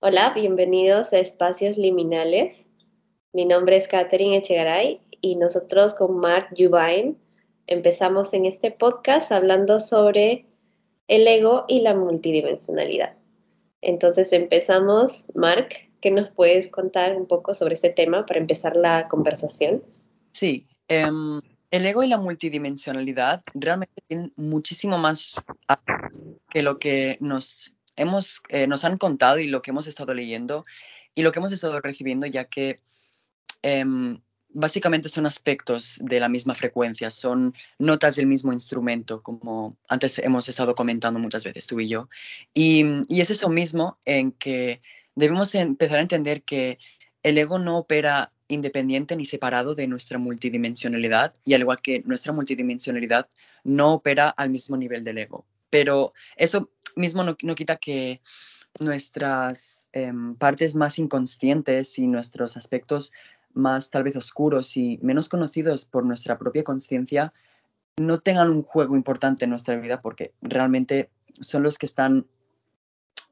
Hola, bienvenidos a Espacios Liminales. Mi nombre es Catherine Echegaray y nosotros con Mark Jubain empezamos en este podcast hablando sobre el ego y la multidimensionalidad. Entonces empezamos, Mark, ¿qué nos puedes contar un poco sobre este tema para empezar la conversación? Sí, em, el ego y la multidimensionalidad realmente tienen muchísimo más que lo que nos hemos, eh, nos han contado y lo que hemos estado leyendo y lo que hemos estado recibiendo, ya que em, básicamente son aspectos de la misma frecuencia, son notas del mismo instrumento, como antes hemos estado comentando muchas veces tú y yo. Y, y es eso mismo en que debemos empezar a entender que el ego no opera independiente ni separado de nuestra multidimensionalidad y al igual que nuestra multidimensionalidad no opera al mismo nivel del ego. Pero eso mismo no, quita que nuestras em, partes más inconscientes y nuestros aspectos más tal vez oscuros y menos conocidos por nuestra propia conciencia no tengan un juego importante en nuestra vida porque realmente son los que están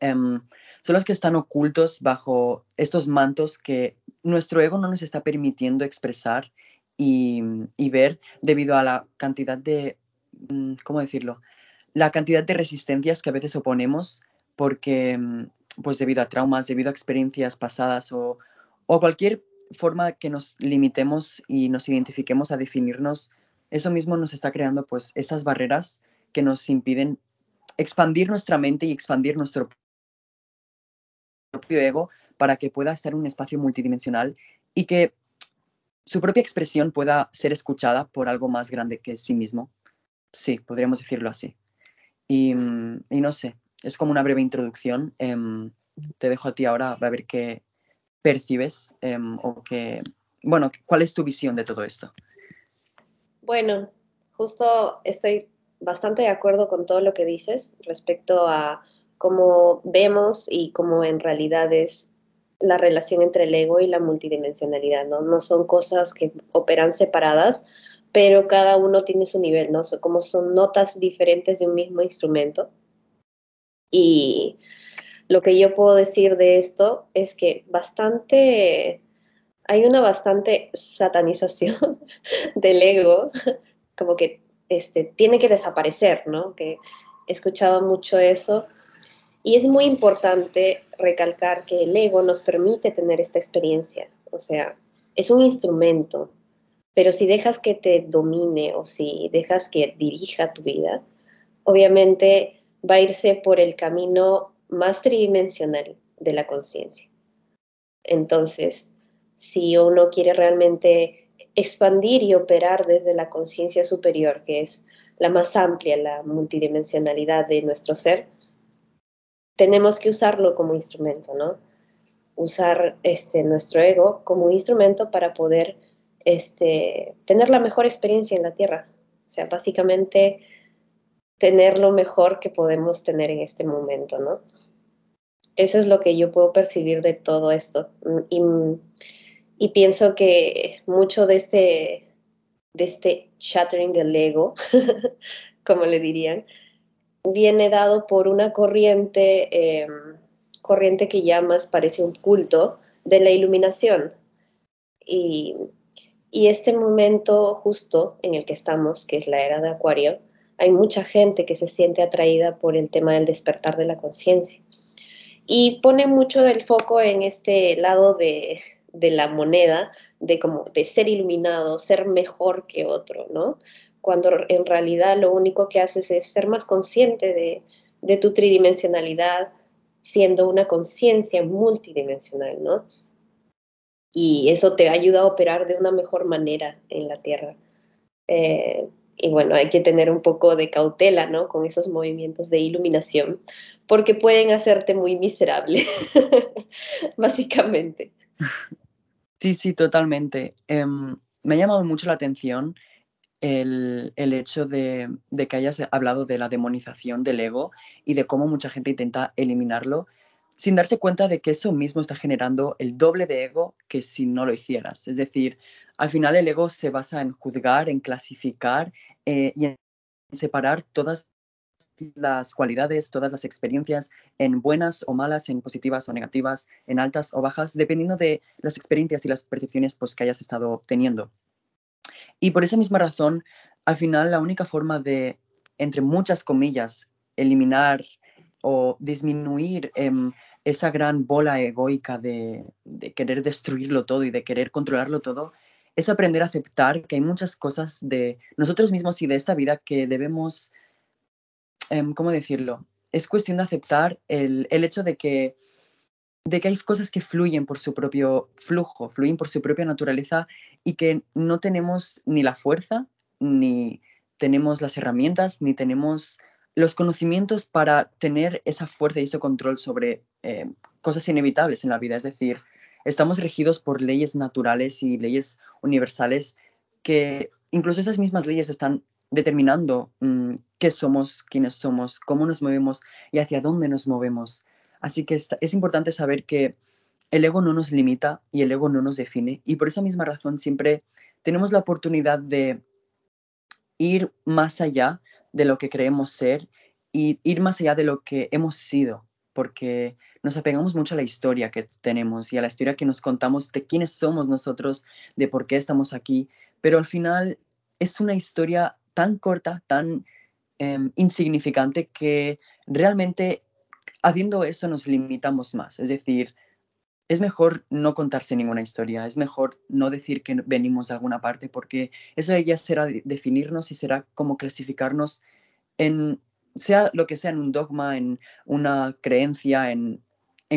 em, son los que están ocultos bajo estos mantos que nuestro ego no nos está permitiendo expresar y, y ver debido a la cantidad de, mm, ¿cómo decirlo? La cantidad de resistencias que a veces oponemos porque, mm, pues debido a traumas, debido a experiencias pasadas o, o cualquier forma que nos limitemos y nos identifiquemos a definirnos, eso mismo nos está creando pues estas barreras que nos impiden expandir nuestra mente y expandir nuestro propio ego para que pueda estar en un espacio multidimensional y que su propia expresión pueda ser escuchada por algo más grande que sí mismo. Sí, podríamos decirlo así. Y, no sé, es como una breve introducción. Em, te dejo a ti ahora a ver qué percibes em, o qué, bueno, cuál es tu visión de todo esto. Bueno, justo estoy bastante de acuerdo con todo lo que dices respecto a cómo vemos y cómo en realidad es la relación entre el ego y la multidimensionalidad, ¿no? No son cosas que operan separadas, pero cada uno tiene su nivel, ¿no? como son notas diferentes de un mismo instrumento. Y lo que yo puedo decir de esto es que bastante, hay una bastante satanización del ego, como que este, tiene que desaparecer, ¿no? Que he escuchado mucho eso. Y es muy importante recalcar que el ego nos permite tener esta experiencia, o sea, es un instrumento, pero si dejas que te domine o si dejas que dirija tu vida, obviamente va a irse por el camino más tridimensional de la conciencia. Entonces, si uno quiere realmente expandir y operar desde la conciencia superior, que es la más amplia, la multidimensionalidad de nuestro ser, tenemos que usarlo como instrumento, ¿no? Usar este, nuestro ego como instrumento para poder este, tener la mejor experiencia en la Tierra. O sea, básicamente tener lo mejor que podemos tener en este momento, ¿no? Eso es lo que yo puedo percibir de todo esto. Y, y pienso que mucho de este, de este shattering del ego, como le dirían, viene dado por una corriente, em, corriente que ya más parece un culto de la iluminación. Y y este momento justo en el que estamos, que es la era de Acuario, hay mucha gente que se siente atraída por el tema del despertar de la conciencia. Y pone mucho el foco en este lado de, la moneda, de como de ser iluminado, ser mejor que otro, ¿no? Cuando en realidad lo único que haces es ser más consciente de, de tu tridimensionalidad, siendo una conciencia multidimensional, ¿no? Y eso te ayuda a operar de una mejor manera en la Tierra. Eh, y bueno, hay que tener un poco de cautela, ¿no? Con esos movimientos de iluminación, porque pueden hacerte muy miserable, básicamente. Sí, sí, totalmente. Em, me ha llamado mucho la atención el, hecho de, de, que hayas hablado de la demonización del ego y de cómo mucha gente intenta eliminarlo sin darse cuenta de que eso mismo está generando el doble de ego que si no lo hicieras. Es decir, al final el ego se basa en juzgar, en clasificar eh, y en separar todas las cualidades, todas las experiencias, en buenas o malas, en positivas o negativas, en altas o bajas, dependiendo de las experiencias y las percepciones pues, que hayas estado teniendo. Y por esa misma razón, al final, la única forma de, entre muchas comillas, eliminar o disminuir em, esa gran bola egoica de, querer destruirlo todo y de querer controlarlo todo, es aprender a aceptar que hay muchas cosas de nosotros mismos y de esta vida que debemos, em, ¿cómo decirlo? Es cuestión de aceptar el, hecho de que, de que hay cosas que fluyen por su propio flujo, fluyen por su propia naturaleza y que no tenemos ni la fuerza, ni tenemos las herramientas, ni tenemos los conocimientos para tener esa fuerza y ese control sobre eh, cosas inevitables en la vida. Es decir, estamos regidos por leyes naturales y leyes universales que incluso esas mismas leyes están determinando mm, qué somos, quiénes somos, cómo nos movemos y hacia dónde nos movemos. Así que es importante saber que el ego no nos limita y el ego no nos define y por esa misma razón siempre tenemos la oportunidad de ir más allá de lo que creemos ser y ir más allá de lo que hemos sido, porque nos apegamos mucho a la historia que tenemos y a la historia que nos contamos de quiénes somos nosotros, de por qué estamos aquí, pero al final es una historia tan corta, tan em, insignificante que realmente haciendo eso nos limitamos más. Es decir, es mejor no contarse ninguna historia, es mejor no decir que venimos de alguna parte, porque eso ya será definirnos y será como clasificarnos en, sea lo que sea, en un dogma, en una creencia, en,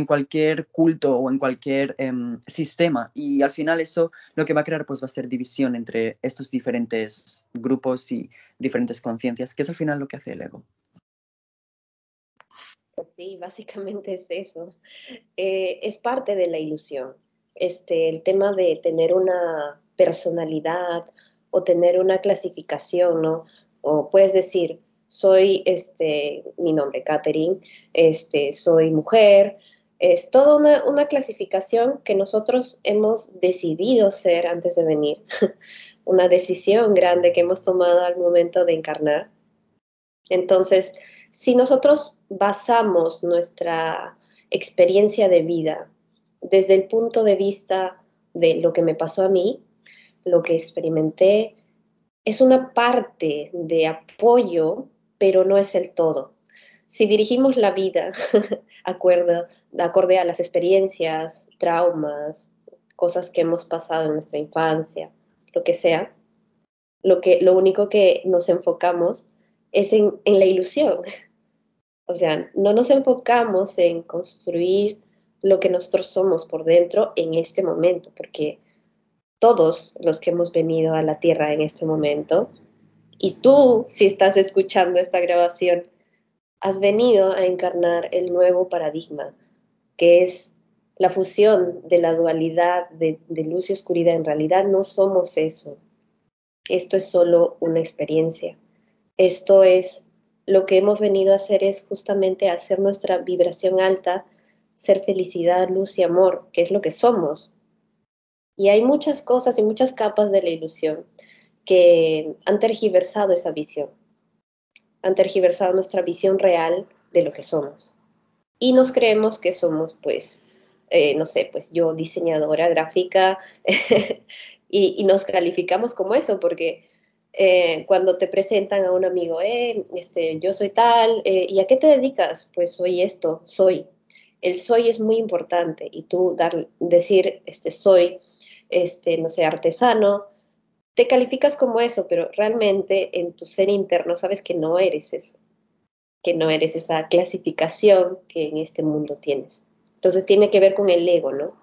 cualquier culto o en cualquier em, sistema. Y al final eso lo que va a crear pues va a ser división entre estos diferentes grupos y diferentes conciencias, que es al final lo que hace el ego. Sí, básicamente es eso. Eh, es parte de la ilusión. Este, el tema de tener una personalidad o tener una clasificación, ¿no? O puedes decir, soy, este, mi nombre, Catherine, este, soy mujer, es toda una, una, clasificación que nosotros hemos decidido ser antes de venir, una decisión grande que hemos tomado al momento de encarnar. Entonces, si nosotros basamos nuestra experiencia de vida desde el punto de vista de lo que me pasó a mí, lo que experimenté, es una parte de apoyo, pero no es el todo. Si dirigimos la vida acorde a las experiencias, traumas, cosas que hemos pasado en nuestra infancia, lo que sea, lo, que, lo único que nos enfocamos es en la ilusión, o sea, no nos enfocamos en construir lo que nosotros somos por dentro en este momento, porque todos los que hemos venido a la Tierra en este momento, y tú, si estás escuchando esta grabación, has venido a encarnar el nuevo paradigma, que es la fusión de la dualidad de, luz y oscuridad. En realidad no somos eso. Esto es solo una experiencia. Esto es lo que hemos venido a hacer es justamente hacer nuestra vibración alta, ser felicidad, luz y amor, que es lo que somos. Y hay muchas cosas y muchas capas de la ilusión que han tergiversado esa visión, han tergiversado nuestra visión real de lo que somos. Y nos creemos que somos, pues, eh, no sé, pues yo diseñadora gráfica y, y nos calificamos como eso, porque eh, cuando te presentan a un amigo, eh, este, yo soy tal, eh, ¿y a qué te dedicas? Pues soy esto, soy. El soy es muy importante y tú dar, decir, este, soy, este, no sé, artesano, te calificas como eso, pero realmente en tu ser interno sabes que no eres eso, que no eres esa clasificación que en este mundo tienes. Entonces tiene que ver con el ego, ¿no?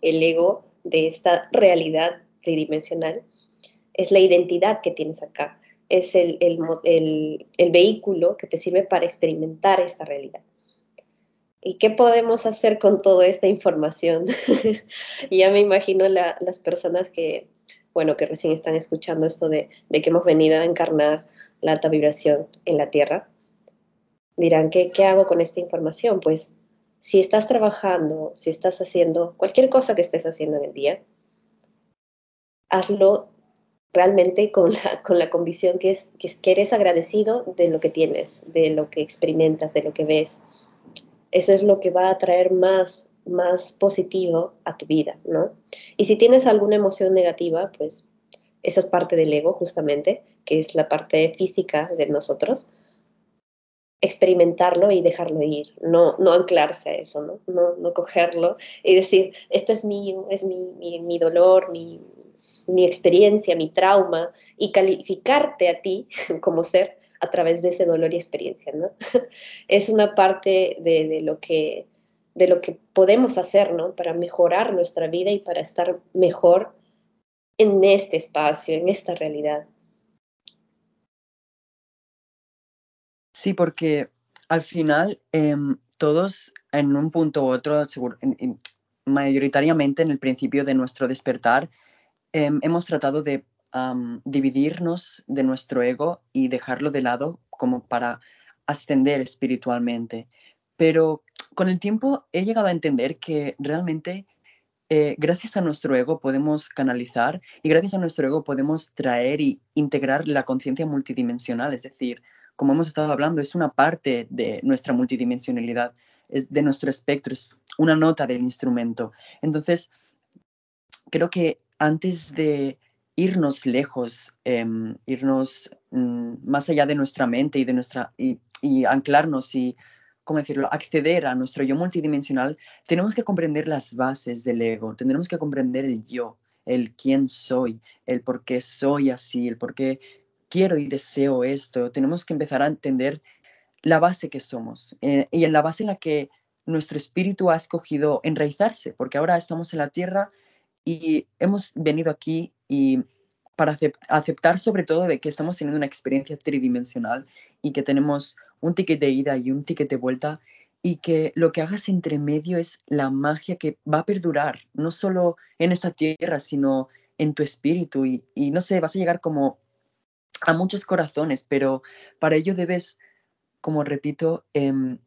El ego de esta realidad tridimensional es la identidad que tienes acá, es el, vehículo que te sirve para experimentar esta realidad. ¿Y qué podemos hacer con toda esta información? ya me imagino las personas que, bueno, que recién están escuchando esto de, de, que hemos venido a encarnar la alta vibración en la Tierra. Dirán, ¿qué, ¿qué hago con esta información? Pues si estás trabajando, si estás haciendo cualquier cosa que estés haciendo en el día, hazlo realmente con la, con la convicción que, es, que, eres agradecido de lo que tienes, de lo que experimentas, de lo que ves. Eso es lo que va a traer más, más positivo a tu vida, ¿no? Y si tienes alguna emoción negativa, pues esa es parte del ego, justamente, que es la parte física de nosotros. Experimentarlo y dejarlo ir, no, no anclarse a eso, ¿no? No, no cogerlo y decir, esto es mío, es mi, mi dolor, mi, mi experiencia, mi trauma, y calificarte a ti como ser a través de ese dolor y experiencia, ¿no? es una parte de, lo que, de lo que podemos hacer, ¿no? Para mejorar nuestra vida y para estar mejor en este espacio, en esta realidad. Sí, porque al final em, todos en un punto u otro, mayoritariamente en el principio de nuestro despertar, Em, hemos tratado de dividirnos de nuestro ego y dejarlo de lado como para ascender espiritualmente. Pero con el tiempo he llegado a entender que realmente eh, gracias a nuestro ego podemos canalizar y gracias a nuestro ego podemos traer y integrar la conciencia multidimensional. Es decir, como hemos estado hablando, es una parte de nuestra multidimensionalidad, es de nuestro espectro, es una nota del instrumento. Entonces, creo que antes de irnos lejos, em, irnos mm, más allá de nuestra mente y de nuestra y, anclarnos y ¿cómo decirlo? acceder a nuestro yo multidimensional, tenemos que comprender las bases del ego, tendremos que comprender el yo, el quién soy, el por qué soy así, el por qué quiero y deseo esto. Tenemos que empezar a entender la base que somos eh, y en la base en la que nuestro espíritu ha escogido enraizarse, porque ahora estamos en la tierra y hemos venido aquí y para aceptar sobre todo de que estamos teniendo una experiencia tridimensional y que tenemos un ticket de ida y un ticket de vuelta y que lo que hagas entre medio es la magia que va a perdurar, no solo en esta tierra, sino en tu espíritu y, no sé, vas a llegar como a muchos corazones, pero para ello debes, como repito, em,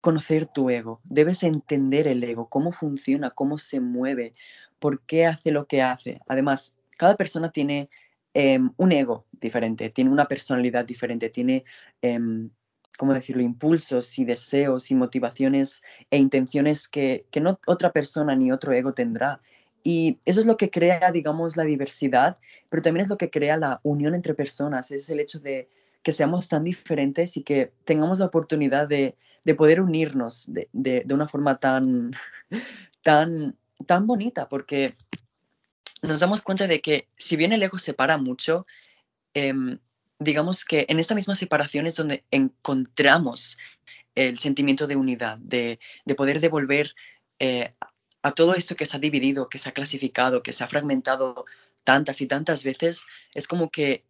conocer tu ego, debes entender el ego, cómo funciona, cómo se mueve, por qué hace lo que hace. Además, cada persona tiene em, un ego diferente, tiene una personalidad diferente, tiene, em, ¿cómo decirlo?, impulsos y deseos y motivaciones e intenciones que, que no otra persona ni otro ego tendrá. Y eso es lo que crea, digamos, la diversidad, pero también es lo que crea la unión entre personas, es el hecho de que seamos tan diferentes y que tengamos la oportunidad de, de poder unirnos de, de, de, una forma tan, tan tan bonita porque nos damos cuenta de que si bien el ego separa mucho, em, digamos que en esta misma separación es donde encontramos el sentimiento de unidad, de, poder devolver eh, a todo esto que se ha dividido, que se ha clasificado, que se ha fragmentado tantas y tantas veces, es como que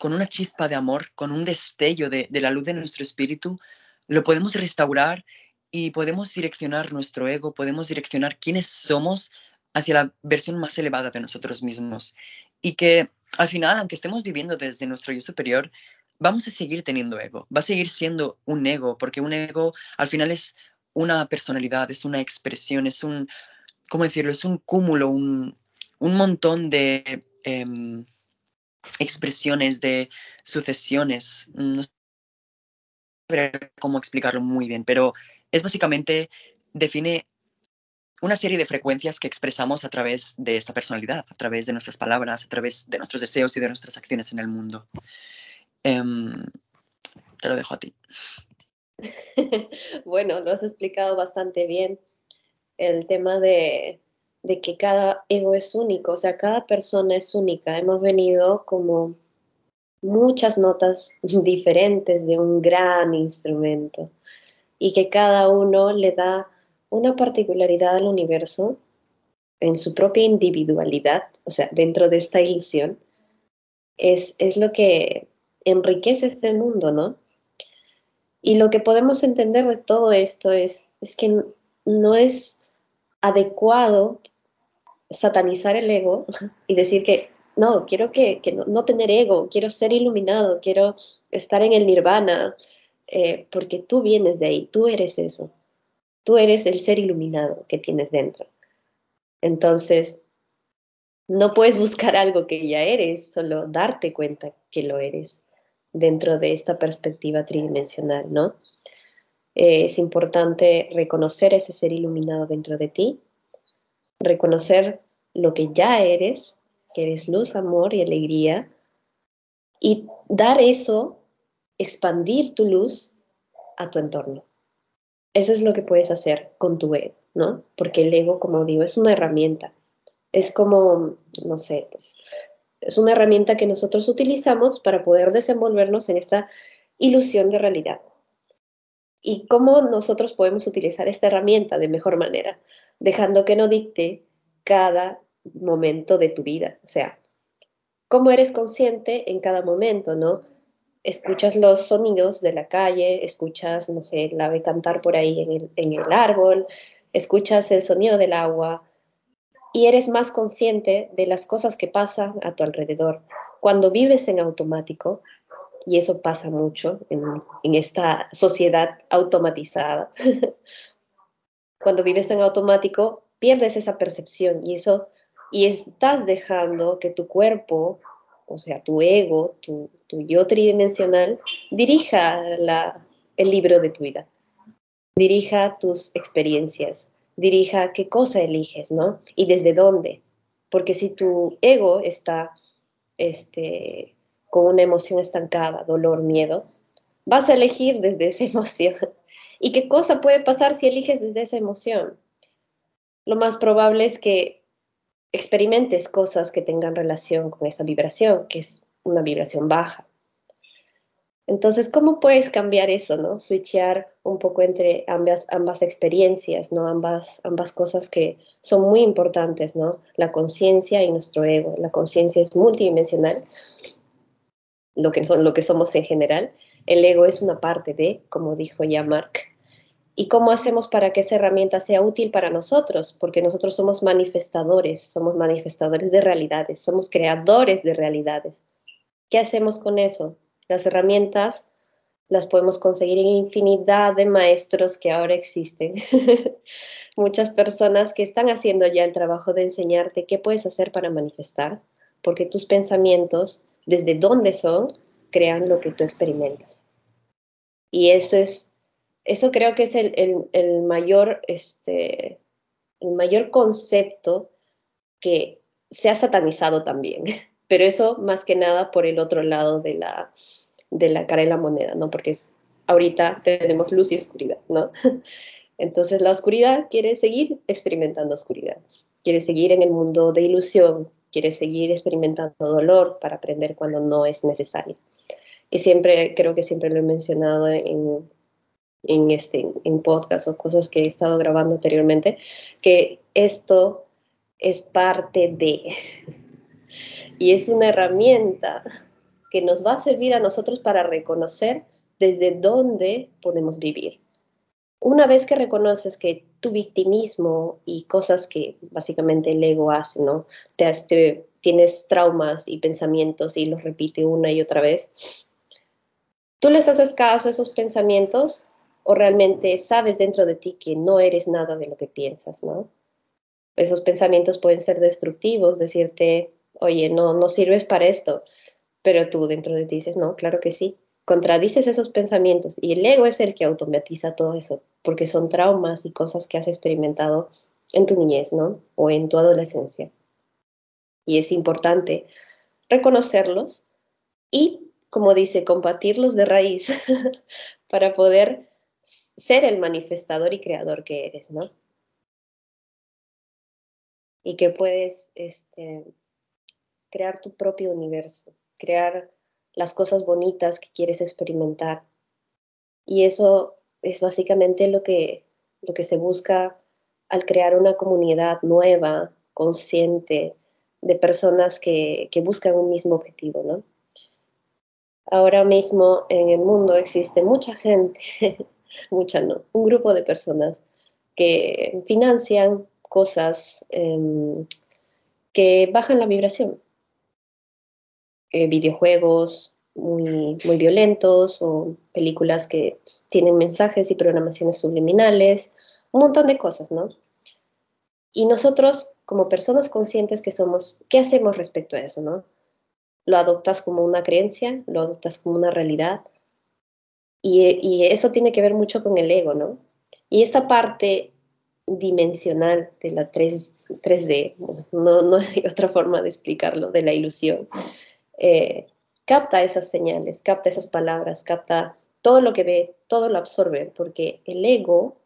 con una chispa de amor, con un destello de, la luz de nuestro espíritu, lo podemos restaurar y podemos direccionar nuestro ego, podemos direccionar quiénes somos hacia la versión más elevada de nosotros mismos. Y que al final, aunque estemos viviendo desde nuestro yo superior, vamos a seguir teniendo ego, va a seguir siendo un ego, porque un ego al final es una personalidad, es una expresión, es un, ¿cómo decirlo? Es un cúmulo, un, montón de em, expresiones, de sucesiones. No sé cómo explicarlo muy bien, pero es básicamente, define una serie de frecuencias que expresamos a través de esta personalidad, a través de nuestras palabras, a través de nuestros deseos y de nuestras acciones en el mundo. Em, te lo dejo a ti. bueno, lo has explicado bastante bien. El tema de, de que cada ego es único, o sea, cada persona es única. Hemos venido como muchas notas diferentes de un gran instrumento y que cada uno le da una particularidad al universo en su propia individualidad, o sea, dentro de esta ilusión, es, es lo que enriquece este mundo, ¿no? Y lo que podemos entender de todo esto es, es que no es adecuado satanizar el ego y decir que no, quiero que, no, tener ego, quiero ser iluminado, quiero estar en el nirvana, eh, porque tú vienes de ahí, tú eres eso, tú eres el ser iluminado que tienes dentro. Entonces, No puedes buscar algo que ya eres, solo darte cuenta que lo eres dentro de esta perspectiva tridimensional, ¿no? Eh, es importante reconocer ese ser iluminado dentro de ti, reconocer lo que ya eres, que eres luz, amor y alegría, y dar eso, expandir tu luz a tu entorno. Eso es lo que puedes hacer con tu ego, ¿no? Porque el ego, como digo, es una herramienta. Es como, no sé, pues, es una herramienta que nosotros utilizamos para poder desenvolvernos en esta ilusión de realidad. ¿Y cómo nosotros podemos utilizar esta herramienta de mejor manera? Dejando que no dicte cada momento de tu vida. O sea, cómo eres consciente en cada momento, ¿no? Escuchas los sonidos de la calle, escuchas, no sé, el ave cantar por ahí en el, en el árbol, escuchas el sonido del agua y eres más consciente de las cosas que pasan a tu alrededor. Cuando vives en automático, y eso pasa mucho en, en esta sociedad automatizada, cuando vives en automático, pierdes esa percepción y eso y estás dejando que tu cuerpo, o sea, tu ego, tu, tu yo tridimensional, dirija la, el libro de tu vida, dirija tus experiencias, dirija qué cosa eliges, ¿no? Y desde dónde. Porque si tu ego está este, con una emoción estancada, dolor, miedo, vas a elegir desde esa emoción. ¿Y qué cosa puede pasar si eliges desde esa emoción? Lo más probable es que experimentes cosas que tengan relación con esa vibración, que es una vibración baja. Entonces, ¿cómo puedes cambiar eso, no? Switchear un poco entre ambas, experiencias, ¿no? Ambas, ambas cosas que son muy importantes, ¿no? La conciencia y nuestro ego. La conciencia es multidimensional, lo que, son, lo que somos en general. El ego es una parte de, como dijo ya Mark, ¿Y cómo hacemos para que esa herramienta sea útil para nosotros? Porque nosotros somos manifestadores, somos manifestadores de realidades, somos creadores de realidades. ¿Qué hacemos con eso? Las herramientas las podemos conseguir en infinidad de maestros que ahora existen. Muchas personas que están haciendo ya el trabajo de enseñarte qué puedes hacer para manifestar, porque tus pensamientos, desde dónde son, crean lo que tú experimentas. Y eso es eso creo que es el, mayor, este, el mayor concepto que se ha satanizado también, pero eso más que nada por el otro lado de la, de la cara de la moneda, ¿no? Porque es, ahorita tenemos luz y oscuridad, ¿no? Entonces la oscuridad quiere seguir experimentando oscuridad, quiere seguir en el mundo de ilusión, quiere seguir experimentando dolor para aprender cuando no es necesario. Y siempre, creo que siempre lo he mencionado en, en, este, en podcast o cosas que he estado grabando anteriormente, que esto es parte de, y es una herramienta que nos va a servir a nosotros para reconocer desde dónde podemos vivir. Una vez que reconoces que tu victimismo y cosas que básicamente el ego hace, ¿no? Te, tienes traumas y pensamientos y los repite una y otra vez, tú les haces caso a esos pensamientos o realmente sabes dentro de ti que no eres nada de lo que piensas, ¿no? Esos pensamientos pueden ser destructivos, decirte, oye, no, no sirves para esto, pero tú dentro de ti dices, no, claro que sí. Contradices esos pensamientos y el ego es el que automatiza todo eso, porque son traumas y cosas que has experimentado en tu niñez, ¿no? O en tu adolescencia. Y es importante reconocerlos y, como dice, combatirlos de raíz para poder ser el manifestador y creador que eres, ¿no? Y que puedes este, crear tu propio universo, crear las cosas bonitas que quieres experimentar. Y eso es básicamente lo que, lo que se busca al crear una comunidad nueva, consciente, de personas que, que buscan un mismo objetivo, ¿no? Ahora mismo en el mundo existe mucha gente mucha no, un grupo de personas que financian cosas em, que bajan la vibración. Eh, videojuegos muy, muy violentos o películas que tienen mensajes y programaciones subliminales, un montón de cosas, ¿no? Y nosotros, como personas conscientes que somos, ¿qué hacemos respecto a eso, no? Lo adoptas como una creencia, lo adoptas como una realidad. Y, y eso tiene que ver mucho con el ego, ¿no? Y esta parte dimensional de la 3, d no, no, hay otra forma de explicarlo, de la ilusión, eh, capta esas señales, capta esas palabras, capta todo lo que ve, todo lo absorbe, porque el ego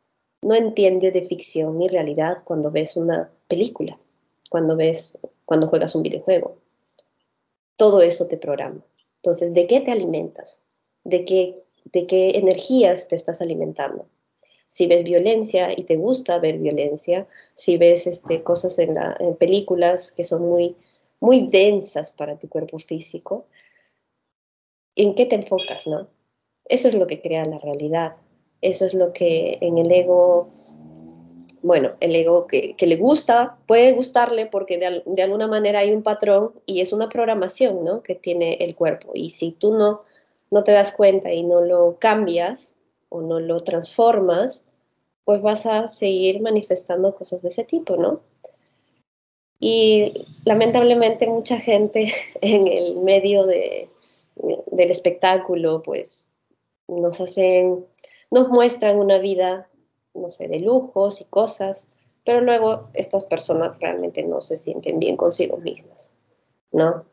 no entiende de ficción ni realidad cuando ves una película, cuando ves, cuando juegas un videojuego. Todo eso te programa. Entonces, ¿de qué te alimentas? ¿De qué, de qué energías te estás alimentando? si ves violencia y te gusta ver violencia, si ves este, cosas en, películas que son muy, muy densas para tu cuerpo físico, ¿en qué te enfocas, no? Eso es lo que crea la realidad. Eso es lo que en el ego, bueno, el ego que, le gusta, puede gustarle porque de, de, alguna manera hay un patrón y es una programación, ¿no? Que tiene el cuerpo. Y si tú no, no te das cuenta y no lo cambias, o no lo transformas, pues vas a seguir manifestando cosas de ese tipo, ¿no? Y lamentablemente mucha gente en el medio de, del espectáculo, pues nos hacen, nos muestran una vida, no sé, de lujos y cosas, pero luego estas personas realmente no se sienten bien consigo mismas, ¿no?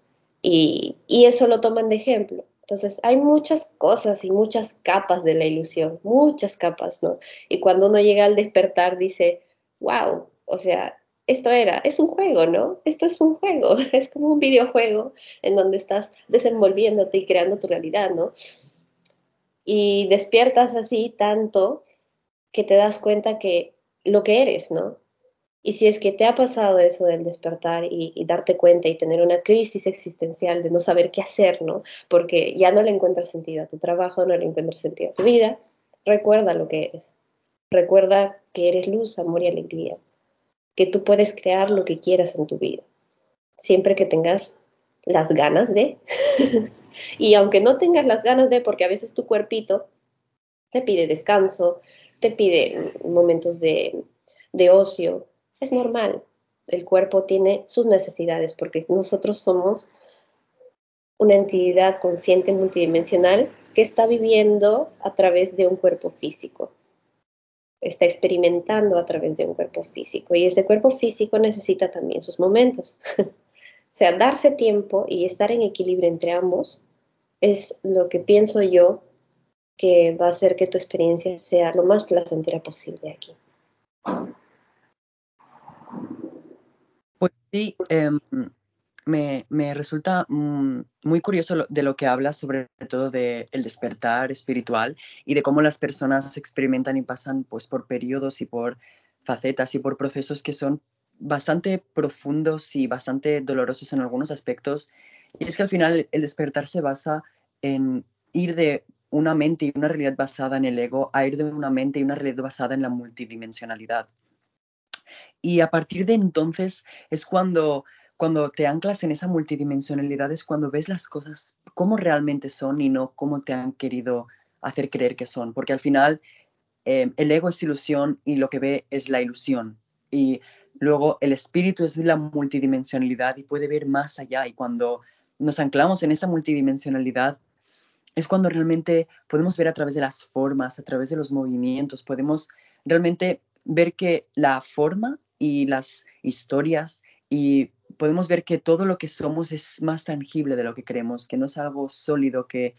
Y, y eso lo toman de ejemplo. Entonces, hay muchas cosas y muchas capas de la ilusión, muchas capas, ¿no? Y cuando uno llega al despertar dice, wow, o sea, esto era, es un juego, ¿no? Esto es un juego, es como un videojuego en donde estás desenvolviéndote y creando tu realidad, ¿no? Y despiertas así tanto que te das cuenta que lo que eres, ¿no? Y si es que te ha pasado eso del despertar y, darte cuenta y tener una crisis existencial de no saber qué hacer, ¿no? Porque ya no le encuentras sentido a tu trabajo, no le encuentras sentido a tu vida, recuerda lo que eres. Recuerda que eres luz, amor y alegría. Que tú puedes crear lo que quieras en tu vida. Siempre que tengas las ganas de. y aunque no tengas las ganas de, porque a veces tu cuerpito te pide descanso, te pide momentos de, de ocio, es normal. El cuerpo tiene sus necesidades porque nosotros somos una entidad consciente multidimensional que está viviendo a través de un cuerpo físico. Está experimentando a través de un cuerpo físico y ese cuerpo físico necesita también sus momentos. o sea, darse tiempo y estar en equilibrio entre ambos es lo que pienso yo que va a hacer que tu experiencia sea lo más placentera posible aquí. Pues sí, em, me, resulta mm, muy curioso de lo que hablas, sobre todo del el despertar espiritual y de cómo las personas experimentan y pasan pues, por periodos y por facetas y por procesos que son bastante profundos y bastante dolorosos en algunos aspectos. Y es que al final el despertar se basa en ir de una mente y una realidad basada en el ego a ir de una mente y una realidad basada en la multidimensionalidad. Y a partir de entonces es cuando, cuando te anclas en esa multidimensionalidad, es cuando ves las cosas como realmente son y no como te han querido hacer creer que son. Porque al final eh, el ego es ilusión y lo que ve es la ilusión. Y luego el espíritu es la multidimensionalidad y puede ver más allá. Y cuando nos anclamos en esa multidimensionalidad, es cuando realmente podemos ver a través de las formas, a través de los movimientos, podemos realmente ver que la forma y las historias y podemos ver que todo lo que somos es más tangible de lo que creemos, que no es algo sólido que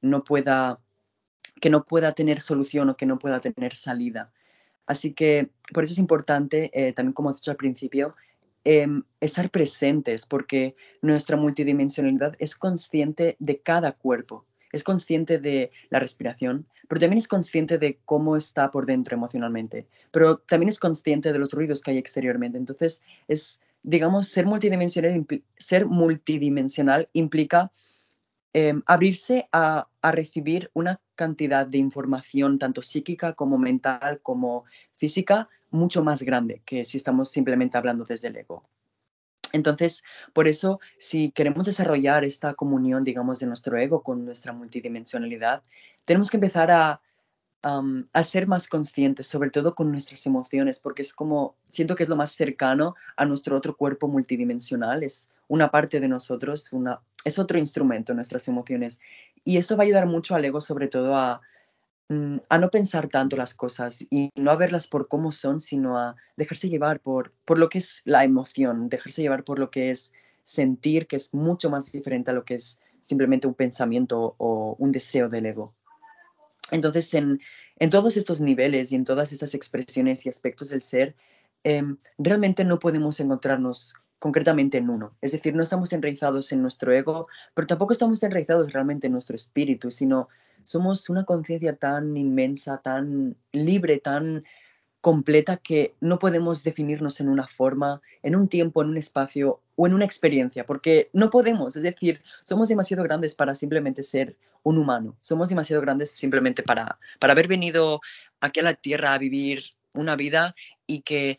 no pueda que no pueda tener solución o que no pueda tener salida. Así que por eso es importante, eh, también como has dicho al principio, em, estar presentes, porque nuestra multidimensionalidad es consciente de cada cuerpo es consciente de la respiración, pero también es consciente de cómo está por dentro emocionalmente, pero también es consciente de los ruidos que hay exteriormente. Entonces, es, digamos, ser multidimensional, ser multidimensional implica em, abrirse a, a recibir una cantidad de información, tanto psíquica como mental como física, mucho más grande que si estamos simplemente hablando desde el ego. Entonces, por eso, si queremos desarrollar esta comunión, digamos, de nuestro ego con nuestra multidimensionalidad, tenemos que empezar a, a ser más conscientes, sobre todo con nuestras emociones, porque es como, siento que es lo más cercano a nuestro otro cuerpo multidimensional, es una parte de nosotros, una, es otro instrumento, nuestras emociones. Y eso va a ayudar mucho al ego, sobre todo a, a no pensar tanto las cosas y no a verlas por cómo son, sino a dejarse llevar por, por lo que es la emoción, dejarse llevar por lo que es sentir, que es mucho más diferente a lo que es simplemente un pensamiento o un deseo del ego. Entonces, en, todos estos niveles y en todas estas expresiones y aspectos del ser, em, realmente no podemos encontrarnos concretamente en uno. Es decir, no estamos enraizados en nuestro ego, pero tampoco estamos enraizados realmente en nuestro espíritu, sino somos una conciencia tan inmensa, tan libre, tan completa que no podemos definirnos en una forma, en un tiempo, en un espacio o en una experiencia, porque no podemos, es decir, somos demasiado grandes para simplemente ser un humano, somos demasiado grandes simplemente para, para haber venido aquí a la Tierra a vivir una vida y que...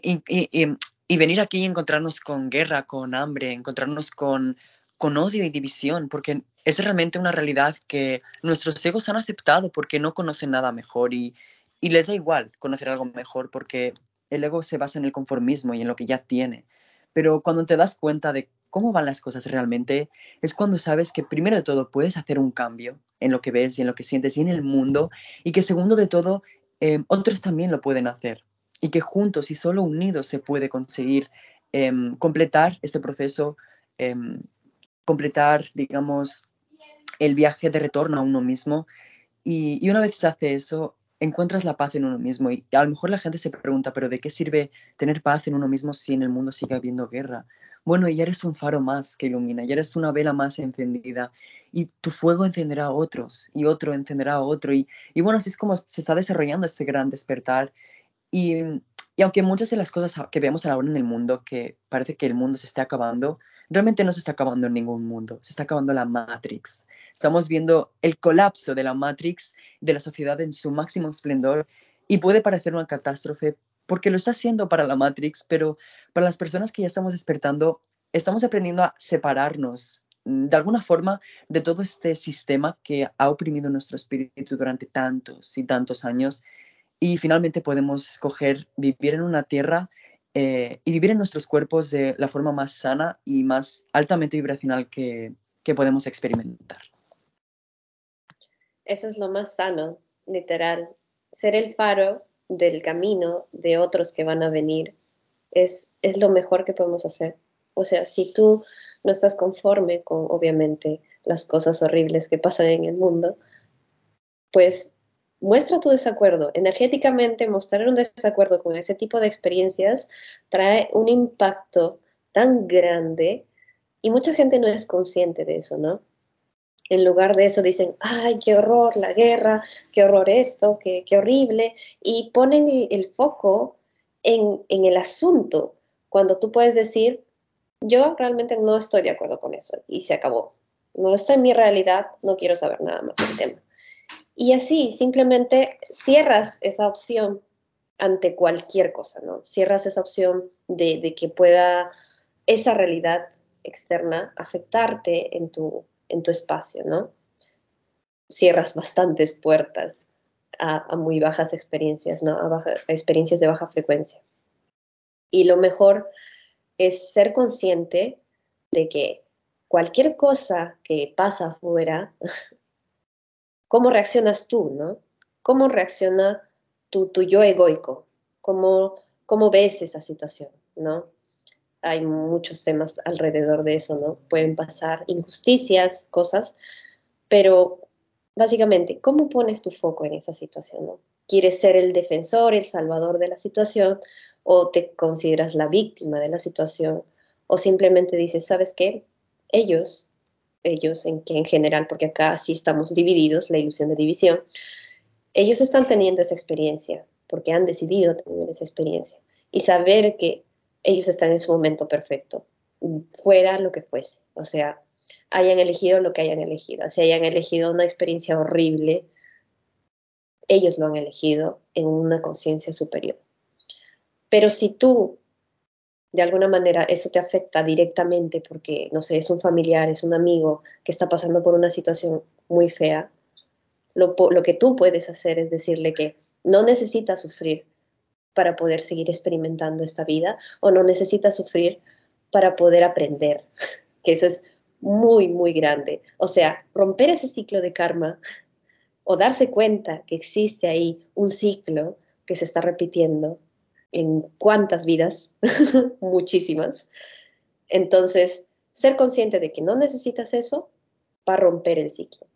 Y, venir aquí y encontrarnos con guerra, con hambre, encontrarnos con, con odio y división, porque es realmente una realidad que nuestros egos han aceptado porque no conocen nada mejor y, les da igual conocer algo mejor porque el ego se basa en el conformismo y en lo que ya tiene. Pero cuando te das cuenta de cómo van las cosas realmente, es cuando sabes que primero de todo puedes hacer un cambio en lo que ves y en lo que sientes y en el mundo, y que segundo de todo, em, otros también lo pueden hacer. Y que juntos y solo unidos se puede conseguir em, completar este proceso, em, completar, digamos, el viaje de retorno a uno mismo. Y, una vez se hace eso, encuentras la paz en uno mismo. Y a lo mejor la gente se pregunta, pero ¿de qué sirve tener paz en uno mismo si en el mundo sigue habiendo guerra? Bueno, ya eres un faro más que ilumina, ya eres una vela más encendida y tu fuego encenderá a otros y otro encenderá a otro. Y, bueno, así es como se está desarrollando este gran despertar. Y, y aunque muchas de las cosas que vemos ahora en el mundo, que parece que el mundo se está acabando, realmente no se está acabando en ningún mundo, se está acabando la Matrix. Estamos viendo el colapso de la Matrix, de la sociedad en su máximo esplendor, y puede parecer una catástrofe porque lo está haciendo para la Matrix, pero para las personas que ya estamos despertando, estamos aprendiendo a separarnos mm, de alguna forma de todo este sistema que ha oprimido nuestro espíritu durante tantos y tantos años y finalmente podemos escoger vivir en una tierra eh, y vivir en nuestros cuerpos de la forma más sana y más altamente vibracional que, que podemos experimentar. Eso es lo más sano, literal. Ser el faro del camino de otros que van a venir es, es lo mejor que podemos hacer. O sea, si tú no estás conforme con, obviamente, las cosas horribles que pasan en el mundo, pues muestra tu desacuerdo. Energéticamente, mostrar un desacuerdo con ese tipo de experiencias trae un impacto tan grande y mucha gente no es consciente de eso, ¿no? En lugar de eso dicen, ay, qué horror la guerra, qué horror esto, qué, qué horrible, y ponen el, foco en, en el asunto, cuando tú puedes decir, yo realmente no estoy de acuerdo con eso y se acabó. No está en mi realidad, no quiero saber nada más del tema. Y así, simplemente cierras esa opción ante cualquier cosa, ¿no? Cierras esa opción de, que pueda esa realidad externa afectarte en tu, en tu espacio, ¿no? Cierras bastantes puertas a, muy bajas experiencias, ¿no? A, a experiencias de baja frecuencia. Y lo mejor es ser consciente de que cualquier cosa que pasa afuera cómo reaccionas tú, ¿no? ¿Cómo reacciona tu, tu yo egoico? ¿Cómo, ¿Cómo ves esa situación, ¿no? Hay muchos temas alrededor de eso, ¿no? Pueden pasar injusticias, cosas, pero básicamente, ¿cómo pones tu foco en esa situación, ¿no? ¿Quieres ser el defensor, el salvador de la situación o te consideras la víctima de la situación o simplemente dices, ¿sabes qué? Ellos ellos en, que en general, porque acá sí estamos divididos, la ilusión de división, ellos están teniendo esa experiencia porque han decidido tener esa experiencia y saber que ellos están en su momento perfecto, fuera lo que fuese, o sea, hayan elegido lo que hayan elegido, si hayan elegido una experiencia horrible, ellos lo han elegido en una conciencia superior. Pero si tú de alguna manera eso te afecta directamente porque, no sé, es un familiar, es un amigo que está pasando por una situación muy fea, Lo, lo que tú puedes hacer es decirle que no necesita sufrir para poder seguir experimentando esta vida o no necesita sufrir para poder aprender, que eso es muy, muy grande. O sea, romper ese ciclo de karma o darse cuenta que existe ahí un ciclo que se está repitiendo en cuántas vidas, muchísimas. Entonces, ser consciente de que no necesitas eso va a romper el ciclo.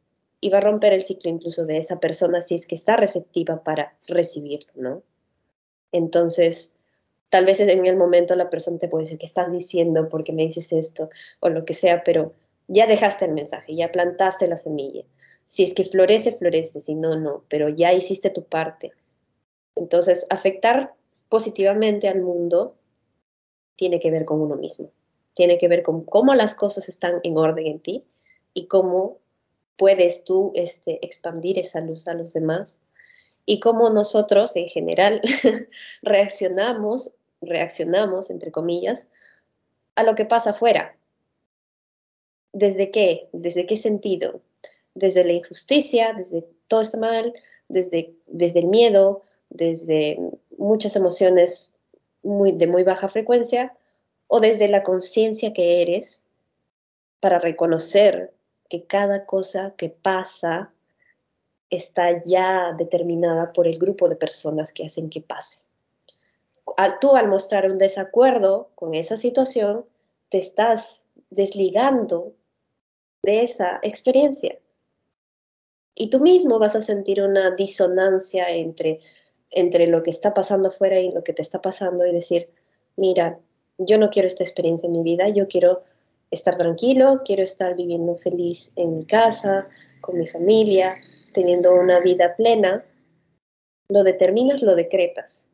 Y va a romper el ciclo incluso de esa persona si es que está receptiva para recibirlo, ¿no? Entonces, tal vez en el momento la persona te puede decir, ¿qué estás diciendo? porque me dices esto? O lo que sea, pero ya dejaste el mensaje, ya plantaste la semilla. Si es que florece, florece, si no, no, pero ya hiciste tu parte. Entonces, afectar positivamente al mundo tiene que ver con uno mismo, tiene que ver con cómo las cosas están en orden en ti y cómo puedes tú este, expandir esa luz a los demás y cómo nosotros en general reaccionamos, reaccionamos, entre comillas, a lo que pasa afuera. ¿Desde qué? ¿Desde qué sentido? Desde la injusticia, desde todo está mal, desde, desde el miedo, desde muchas emociones muy, de muy baja frecuencia, o desde la conciencia que eres para reconocer que cada cosa que pasa está ya determinada por el grupo de personas que hacen que pase. tú al mostrar un desacuerdo con esa situación, te estás desligando de esa experiencia. Y tú mismo vas a sentir una disonancia entre, entre lo que está pasando afuera y lo que te está pasando y decir, mira, yo no quiero esta experiencia en mi vida, yo quiero estar tranquilo, quiero estar viviendo feliz en mi casa, con mi familia, teniendo una vida plena, lo determinas, lo decretas.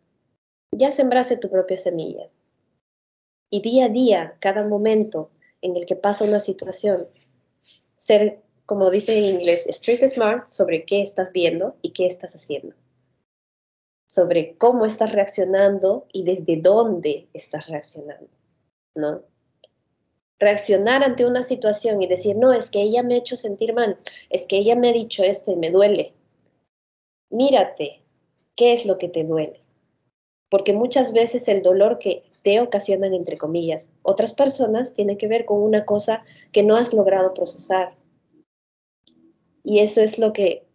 Ya sembraste tu propia semilla. Y día a día, cada momento en el que pasa una situación, ser, como dice en inglés, street smart sobre qué estás viendo y qué estás haciendo. Sobre cómo estás reaccionando y desde dónde estás reaccionando, ¿no? reaccionar ante una situación y decir, no, es que ella me ha hecho sentir mal, es que ella me ha dicho esto y me duele. Mírate, ¿qué es lo que te duele? Porque muchas veces el dolor que te ocasionan, entre comillas, otras personas tiene que ver con una cosa que no has logrado procesar. Y eso es lo que,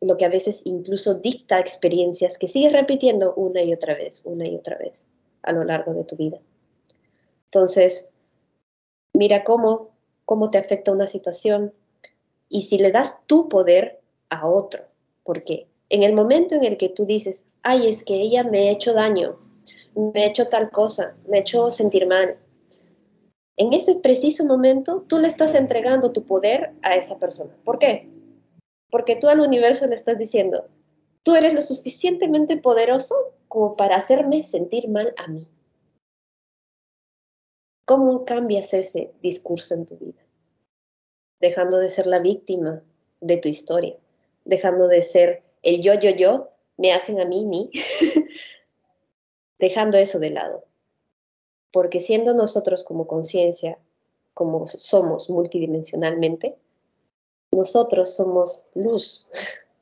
lo que a veces incluso dicta experiencias que sigues repitiendo una y otra vez, una y otra vez a lo largo de tu vida. Entonces, mira cómo, cómo te afecta una situación y si le das tu poder a otro, porque en el momento en el que tú dices, ay, es que ella me ha hecho daño, me ha hecho tal cosa, me ha hecho sentir mal, en ese preciso momento tú le estás entregando tu poder a esa persona. ¿Por qué? Porque tú al universo le estás diciendo, tú eres lo suficientemente poderoso como para hacerme sentir mal a mí. ¿Cómo cambias ese discurso en tu vida? Dejando de ser la víctima de tu historia, dejando de ser el yo, yo, yo, me hacen a mí, mí, dejando eso de lado. Porque siendo nosotros como conciencia, como somos multidimensionalmente, nosotros somos luz.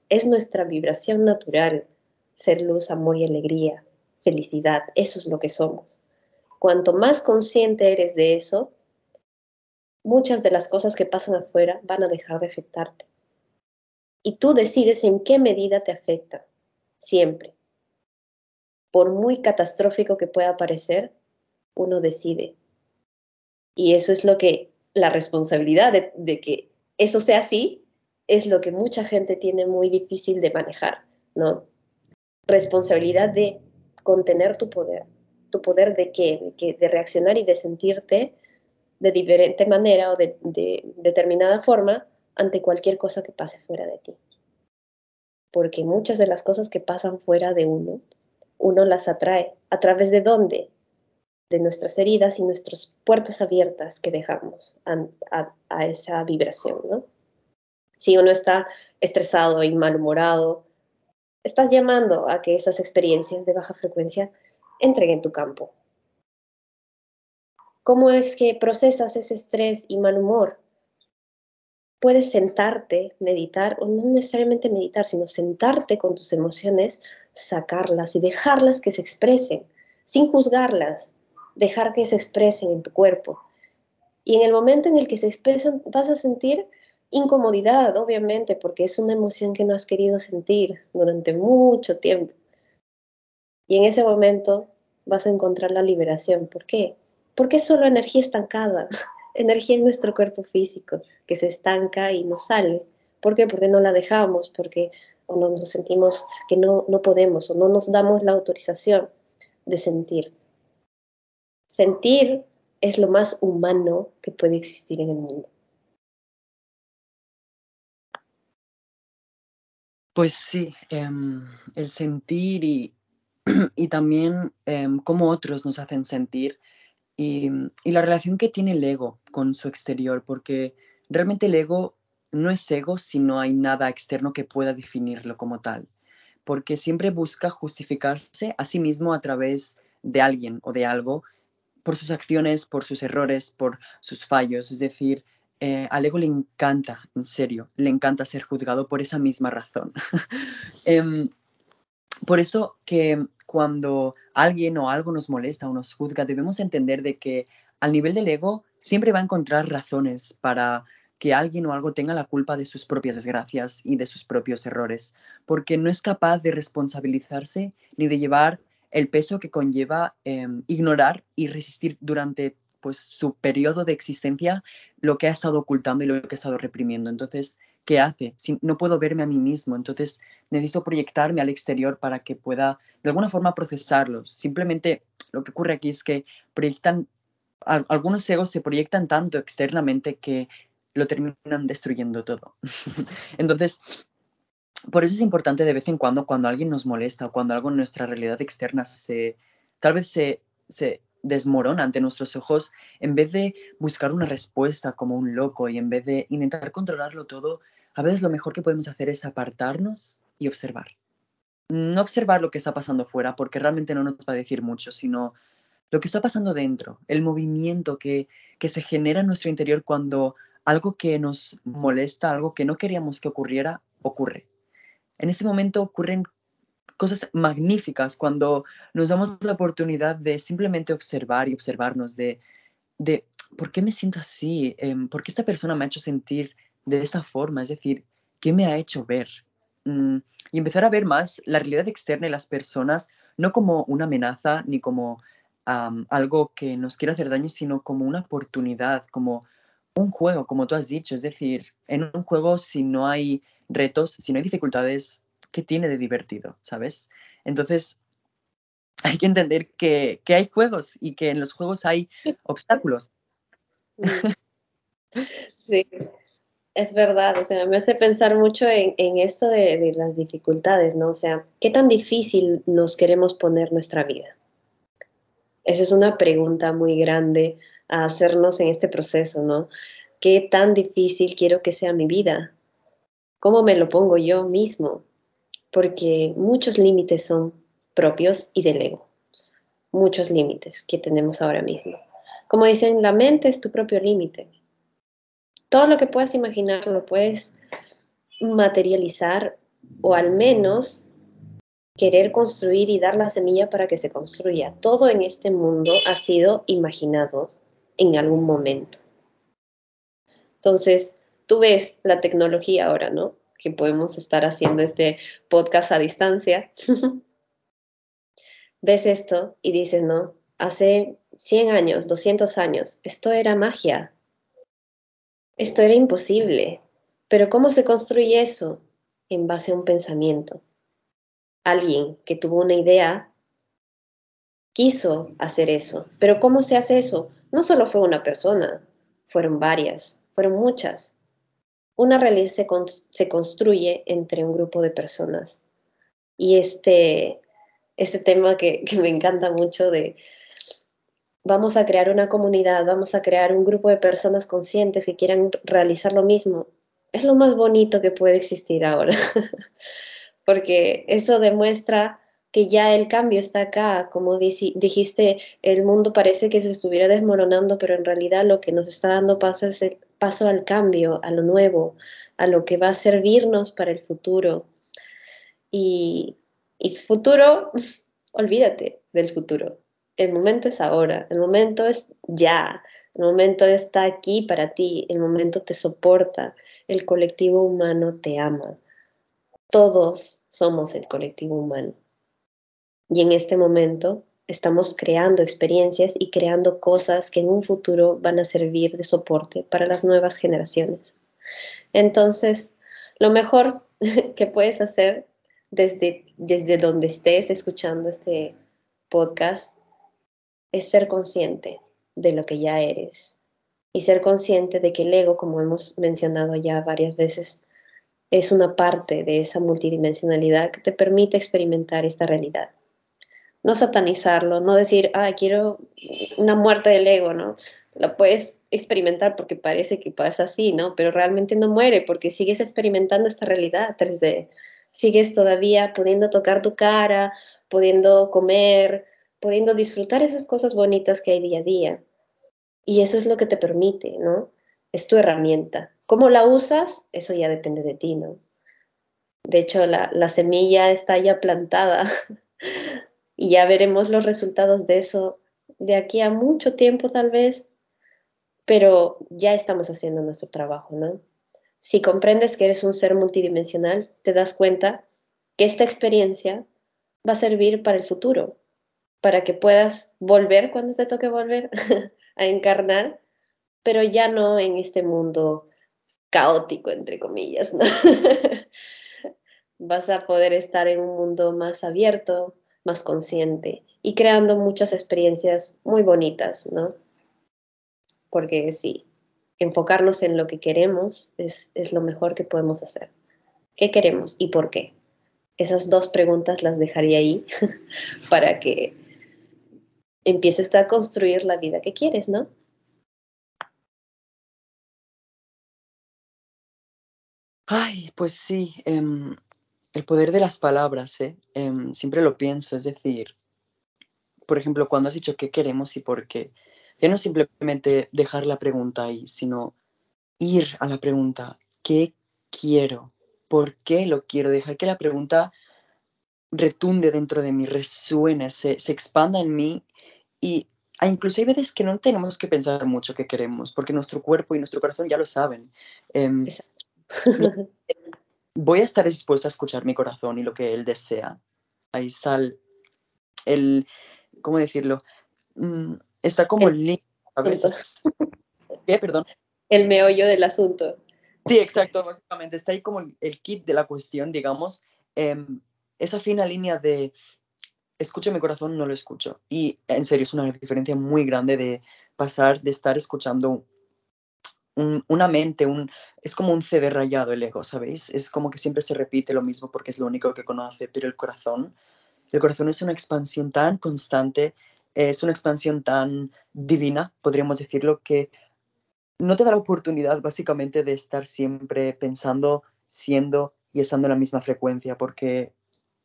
Es nuestra vibración natural ser luz, amor y alegría, felicidad. Eso es lo que somos cuanto más consciente eres de eso, muchas de las cosas que pasan afuera van a dejar de afectarte. Y tú decides en qué medida te afecta, siempre. Por muy catastrófico que pueda parecer, uno decide. Y eso es lo que, la responsabilidad de, de que eso sea así, es lo que mucha gente tiene muy difícil de manejar, ¿no? Responsabilidad de contener tu poder, tu poder de qué, de, reaccionar y de sentirte de diferente manera o de, de determinada forma ante cualquier cosa que pase fuera de ti. Porque muchas de las cosas que pasan fuera de uno, uno las atrae. ¿A través de dónde? De nuestras heridas y nuestras puertas abiertas que dejamos a, esa vibración, ¿no? Si uno está estresado y malhumorado, estás llamando a que esas experiencias de baja frecuencia entreguen tu campo. ¿Cómo es que procesas ese estrés y mal humor? puedes sentarte, meditar, o no necesariamente meditar, sino sentarte con tus emociones, sacarlas y dejarlas que se expresen, sin juzgarlas, dejar que se expresen en tu cuerpo. Y en el momento en el que se expresan, vas a sentir incomodidad, obviamente, porque es una emoción que no has querido sentir durante mucho tiempo. Y en ese momento vas a encontrar la liberación. ¿Por qué? Porque es solo energía estancada, energía en nuestro cuerpo físico que se estanca y no sale. ¿Por qué? Porque no la dejamos, porque o no nos sentimos que no, no podemos o no nos damos la autorización de sentir. Sentir es lo más humano que puede existir en el mundo. Pues sí, em, el sentir y, también em, cómo otros nos hacen sentir y, y, la relación que tiene el ego con su exterior, porque realmente el ego no es ego si no hay nada externo que pueda definirlo como tal, porque siempre busca justificarse a sí mismo a través de alguien o de algo por sus acciones, por sus errores, por sus fallos. Es decir, eh, al ego le encanta, en serio, le encanta ser juzgado por esa misma razón. eh, por eso que cuando alguien o algo nos molesta o nos juzga, debemos entender de que al nivel del ego siempre va a encontrar razones para que alguien o algo tenga la culpa de sus propias desgracias y de sus propios errores, porque no es capaz de responsabilizarse ni de llevar el peso que conlleva eh, ignorar y resistir durante pues, su periodo de existencia lo que ha estado ocultando y lo que ha estado reprimiendo. Entonces, ¿qué hace? Si no puedo verme a mí mismo, entonces necesito proyectarme al exterior para que pueda de alguna forma procesarlos. Simplemente lo que ocurre aquí es que proyectan, algunos egos se proyectan tanto externamente que lo terminan destruyendo todo. entonces, por eso es importante de vez en cuando, cuando alguien nos molesta o cuando algo en nuestra realidad externa se, tal vez se, se desmorona ante nuestros ojos, en vez de buscar una respuesta como un loco y en vez de intentar controlarlo todo, a veces lo mejor que podemos hacer es apartarnos y observar. No observar lo que está pasando fuera, porque realmente no nos va a decir mucho, sino lo que está pasando dentro, el movimiento que, que se genera en nuestro interior cuando algo que nos molesta, algo que no queríamos que ocurriera, ocurre en ese momento ocurren cosas magníficas cuando nos damos la oportunidad de simplemente observar y observarnos de, ¿por qué me siento así? Em, ¿Por qué esta persona me ha hecho sentir de esta forma? Es decir, ¿qué me ha hecho ver? Mm, y empezar a ver más la realidad externa y las personas no como una amenaza ni como algo que nos quiere hacer daño, sino como una oportunidad, como un juego, como tú has dicho. Es decir, en un juego si no hay retos, si no hay dificultades, ¿qué tiene de divertido? ¿Sabes? Entonces, hay que entender que, que hay juegos y que en los juegos hay obstáculos. Sí, es verdad, o sea, me hace pensar mucho en, en esto de, de, las dificultades, ¿no? O sea, ¿qué tan difícil nos queremos poner nuestra vida? Esa es una pregunta muy grande a hacernos en este proceso, ¿no? ¿Qué tan difícil quiero que sea mi vida? ¿Cómo me lo pongo yo mismo? Porque muchos límites son propios y del ego. Muchos límites que tenemos ahora mismo. Como dicen, la mente es tu propio límite. Todo lo que puedas imaginar lo puedes materializar o al menos querer construir y dar la semilla para que se construya. Todo en este mundo ha sido imaginado en algún momento. Entonces, tú ves la tecnología ahora, ¿no? Que podemos estar haciendo este podcast a distancia. ves esto y dices, no, hace 100 años, 200 años, esto era magia. Esto era imposible. Pero ¿cómo se construye eso? En base a un pensamiento. Alguien que tuvo una idea quiso hacer eso. Pero ¿cómo se hace eso? No solo fue una persona, fueron varias, fueron muchas una realidad se, se, construye entre un grupo de personas. Y este, este tema que, que me encanta mucho de vamos a crear una comunidad, vamos a crear un grupo de personas conscientes que quieran realizar lo mismo, es lo más bonito que puede existir ahora, porque eso demuestra que ya el cambio está acá, como dijiste, el mundo parece que se estuviera desmoronando, pero en realidad lo que nos está dando paso es el, paso al cambio, a lo nuevo, a lo que va a servirnos para el futuro. Y, y futuro, olvídate del futuro. El momento es ahora, el momento es ya, el momento está aquí para ti, el momento te soporta, el colectivo humano te ama. Todos somos el colectivo humano. Y en este momento estamos creando experiencias y creando cosas que en un futuro van a servir de soporte para las nuevas generaciones. Entonces, lo mejor que puedes hacer desde, desde donde estés escuchando este podcast es ser consciente de lo que ya eres y ser consciente de que el ego, como hemos mencionado ya varias veces, es una parte de esa multidimensionalidad que te permite experimentar esta realidad no satanizarlo, no decir, ah, quiero una muerte del ego, ¿no? La puedes experimentar porque parece que pasa así, ¿no? Pero realmente no muere porque sigues experimentando esta realidad 3D. Sigues todavía pudiendo tocar tu cara, pudiendo comer, pudiendo disfrutar esas cosas bonitas que hay día a día. Y eso es lo que te permite, ¿no? Es tu herramienta. ¿Cómo la usas? Eso ya depende de ti, ¿no? De hecho, la semilla está ya plantada y ya veremos los resultados de eso de aquí a mucho tiempo tal vez, pero ya estamos haciendo nuestro trabajo, ¿no? Si comprendes que eres un ser multidimensional, te das cuenta que esta experiencia va a servir para el futuro, para que puedas volver cuando te toque volver a encarnar, pero ya no en este mundo caótico, entre comillas, ¿no? Vas a poder estar en un mundo más abierto, más consciente y creando muchas experiencias muy bonitas, ¿no? Porque sí, enfocarnos en lo que queremos es, es lo mejor que podemos hacer. ¿Qué queremos y por qué? Esas dos preguntas las dejaría ahí para que empieces a construir la vida que quieres, ¿no? Ay, pues sí, em, el poder de las palabras, ¿eh? Em, siempre lo pienso, es decir, por ejemplo, cuando has dicho qué queremos y por qué, ya no simplemente dejar la pregunta ahí, sino ir a la pregunta, ¿qué quiero? ¿Por qué lo quiero? Dejar que la pregunta retunde dentro de mí, resuene, se, se expanda en mí y ah, incluso hay veces que no tenemos que pensar mucho qué queremos, porque nuestro cuerpo y nuestro corazón ya lo saben. Eh, voy a estar dispuesta a escuchar mi corazón y lo que él desea. Ahí está el, ¿cómo decirlo? Mm, está como el link, ¿Qué? Perdón. El meollo del asunto. Sí, exacto, básicamente. Está ahí como el kit de la cuestión, digamos. Em, esa fina línea de escucho mi corazón, no lo escucho. Y en serio, es una diferencia muy grande de pasar de estar escuchando una mente, un, es como un CD rayado el ego, ¿sabéis? Es como que siempre se repite lo mismo porque es lo único que conoce, pero el corazón, el corazón es una expansión tan constante, es una expansión tan divina, podríamos decirlo, que no te da la oportunidad básicamente de estar siempre pensando, siendo y estando en la misma frecuencia, porque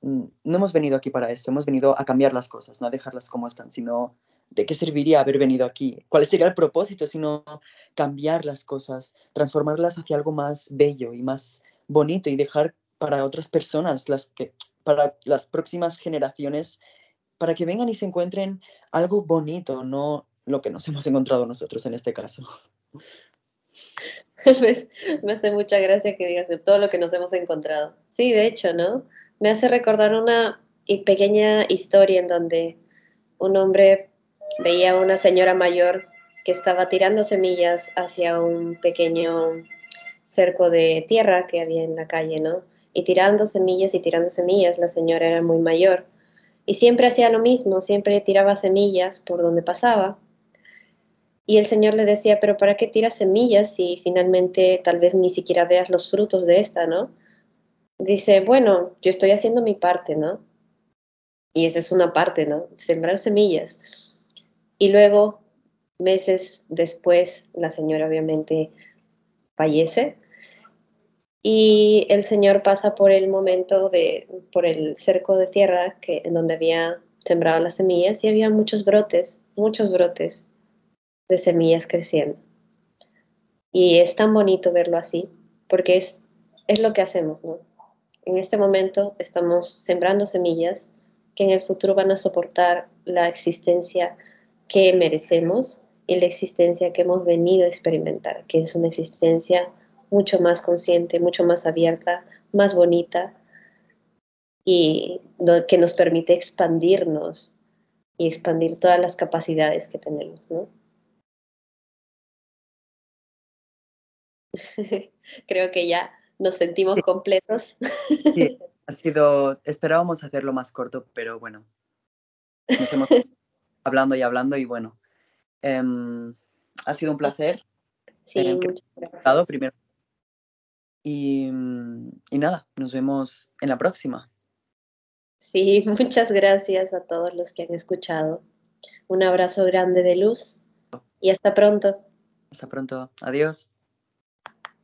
mm, no hemos venido aquí para esto, hemos venido a cambiar las cosas, no a dejarlas como están, sino ¿de qué serviría haber venido aquí? ¿Cuál sería el propósito sino cambiar las cosas, transformarlas hacia algo más bello y más bonito y dejar para otras personas, las que, para las próximas generaciones, para que vengan y se encuentren algo bonito, no lo que nos hemos encontrado nosotros en este caso. Me hace mucha gracia que digas todo lo que nos hemos encontrado. Sí, de hecho, ¿no? Me hace recordar una pequeña historia en donde un hombre veía una señora mayor que estaba tirando semillas hacia un pequeño cerco de tierra que había en la calle, ¿no? Y tirando semillas y tirando semillas, la señora era muy mayor. Y siempre hacía lo mismo, siempre tiraba semillas por donde pasaba. Y el Señor le decía, pero ¿para qué tiras semillas si finalmente tal vez ni siquiera veas los frutos de esta, ¿no? Dice, bueno, yo estoy haciendo mi parte, ¿no? Y esa es una parte, ¿no? Sembrar semillas. Y luego, meses después, la señora obviamente fallece y el señor pasa por el momento de, por el cerco de tierra que, en donde había sembrado las semillas y había muchos brotes, muchos brotes de semillas creciendo. Y es tan bonito verlo así, porque es, es lo que hacemos, ¿no? En este momento estamos sembrando semillas que en el futuro van a soportar la existencia que merecemos y la existencia que hemos venido a experimentar, que es una existencia mucho más consciente, mucho más abierta, más bonita y que nos permite expandirnos y expandir todas las capacidades que tenemos, ¿no? Creo que ya nos sentimos completos. Sí, ha sido, esperábamos hacerlo más corto, pero bueno, nos hemos hablando y hablando y bueno, em, ha sido un placer. Sí, eh, muchas gracias. Primero. Y, y nada, nos vemos en la próxima. Sí, muchas gracias a todos los que han escuchado. Un abrazo grande de luz y hasta pronto. Hasta pronto. Adiós.